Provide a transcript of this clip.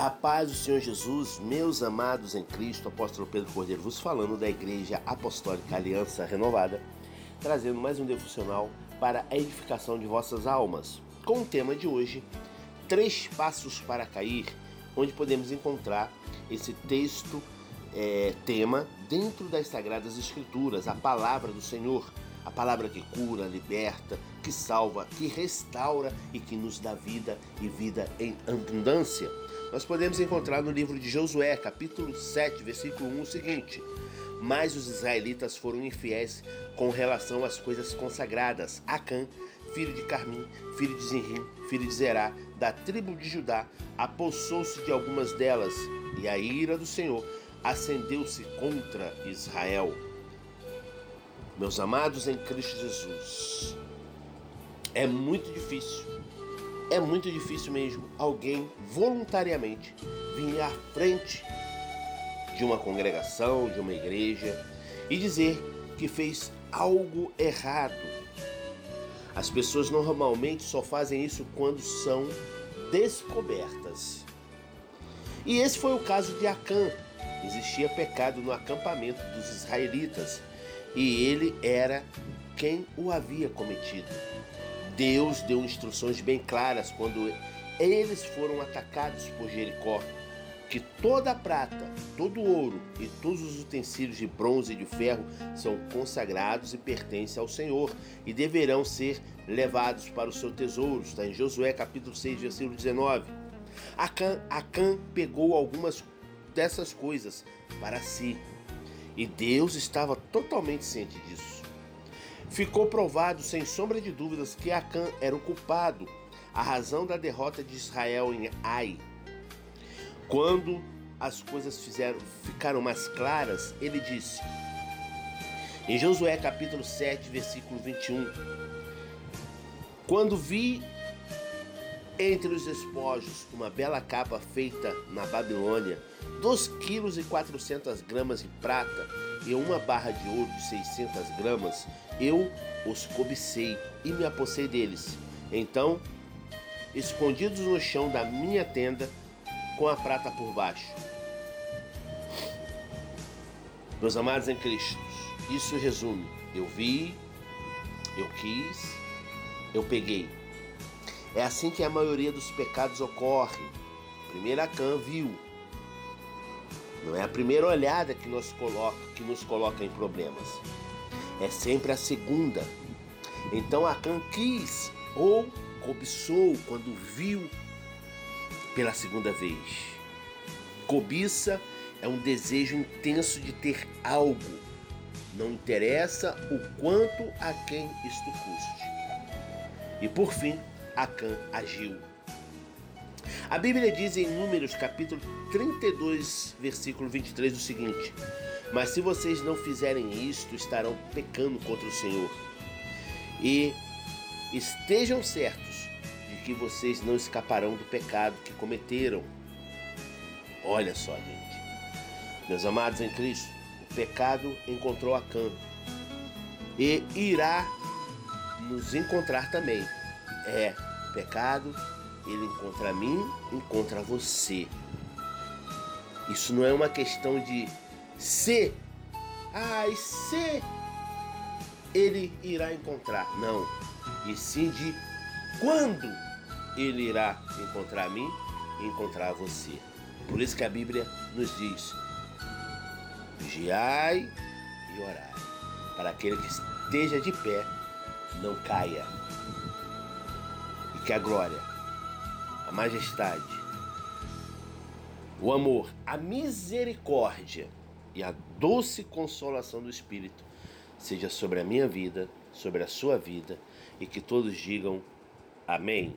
A paz do Senhor Jesus, meus amados em Cristo, apóstolo Pedro Cordeiro vos falando da Igreja Apostólica Aliança Renovada, trazendo mais um devocional para a edificação de vossas almas. Com o tema de hoje, Três Passos para Cair, onde podemos encontrar esse texto, é, tema, dentro das Sagradas Escrituras, a palavra do Senhor, a palavra que cura, liberta, que salva, que restaura e que nos dá vida e vida em abundância nós podemos encontrar no livro de Josué, capítulo 7, versículo 1, o seguinte: Mas os israelitas foram infiéis com relação às coisas consagradas. Acã, filho de Carmim, filho de Zinrim, filho de Zerá, da tribo de Judá, apossou-se de algumas delas, e a ira do Senhor acendeu-se contra Israel. Meus amados em Cristo Jesus, é muito difícil é muito difícil mesmo alguém voluntariamente vir à frente de uma congregação, de uma igreja e dizer que fez algo errado. As pessoas normalmente só fazem isso quando são descobertas. E esse foi o caso de Acã. Existia pecado no acampamento dos israelitas e ele era quem o havia cometido. Deus deu instruções bem claras quando eles foram atacados por Jericó, que toda a prata, todo o ouro e todos os utensílios de bronze e de ferro são consagrados e pertencem ao Senhor e deverão ser levados para o seu tesouro. Está em Josué capítulo 6, versículo 19. Acã, Acã pegou algumas dessas coisas para si e Deus estava totalmente ciente disso. Ficou provado sem sombra de dúvidas que Acã era o culpado, a razão da derrota de Israel em Ai. Quando as coisas fizeram, ficaram mais claras, ele disse, em Josué capítulo 7, versículo 21, Quando vi entre os despojos uma bela capa feita na Babilônia, 2 quilos e 400 gramas de prata e uma barra de ouro de 600 gramas, eu os cobicei e me apossei deles. Então, escondidos no chão da minha tenda, com a prata por baixo. Meus amados em Cristo, isso resume: eu vi, eu quis, eu peguei. É assim que a maioria dos pecados ocorre. Primeiro Acã viu. Não é a primeira olhada que nos coloca, que nos coloca em problemas. É sempre a segunda. Então Acã quis ou cobiçou quando viu pela segunda vez. Cobiça é um desejo intenso de ter algo. Não interessa o quanto a quem isto custe. E por fim, Acã agiu. A Bíblia diz em Números capítulo 32, versículo 23 o seguinte: Mas se vocês não fizerem isto, estarão pecando contra o Senhor. E estejam certos de que vocês não escaparão do pecado que cometeram. Olha só, gente. Meus amados em Cristo, o pecado encontrou Acã e irá nos encontrar também. É, pecado, ele encontra mim, encontra você. Isso não é uma questão de se, ai, se ele irá encontrar, não. E sim de quando ele irá encontrar mim e encontrar você. Por isso que a Bíblia nos diz: vigiai e orai, para aquele que esteja de pé não caia que a glória, a majestade, o amor, a misericórdia e a doce consolação do Espírito seja sobre a minha vida, sobre a sua vida e que todos digam amém.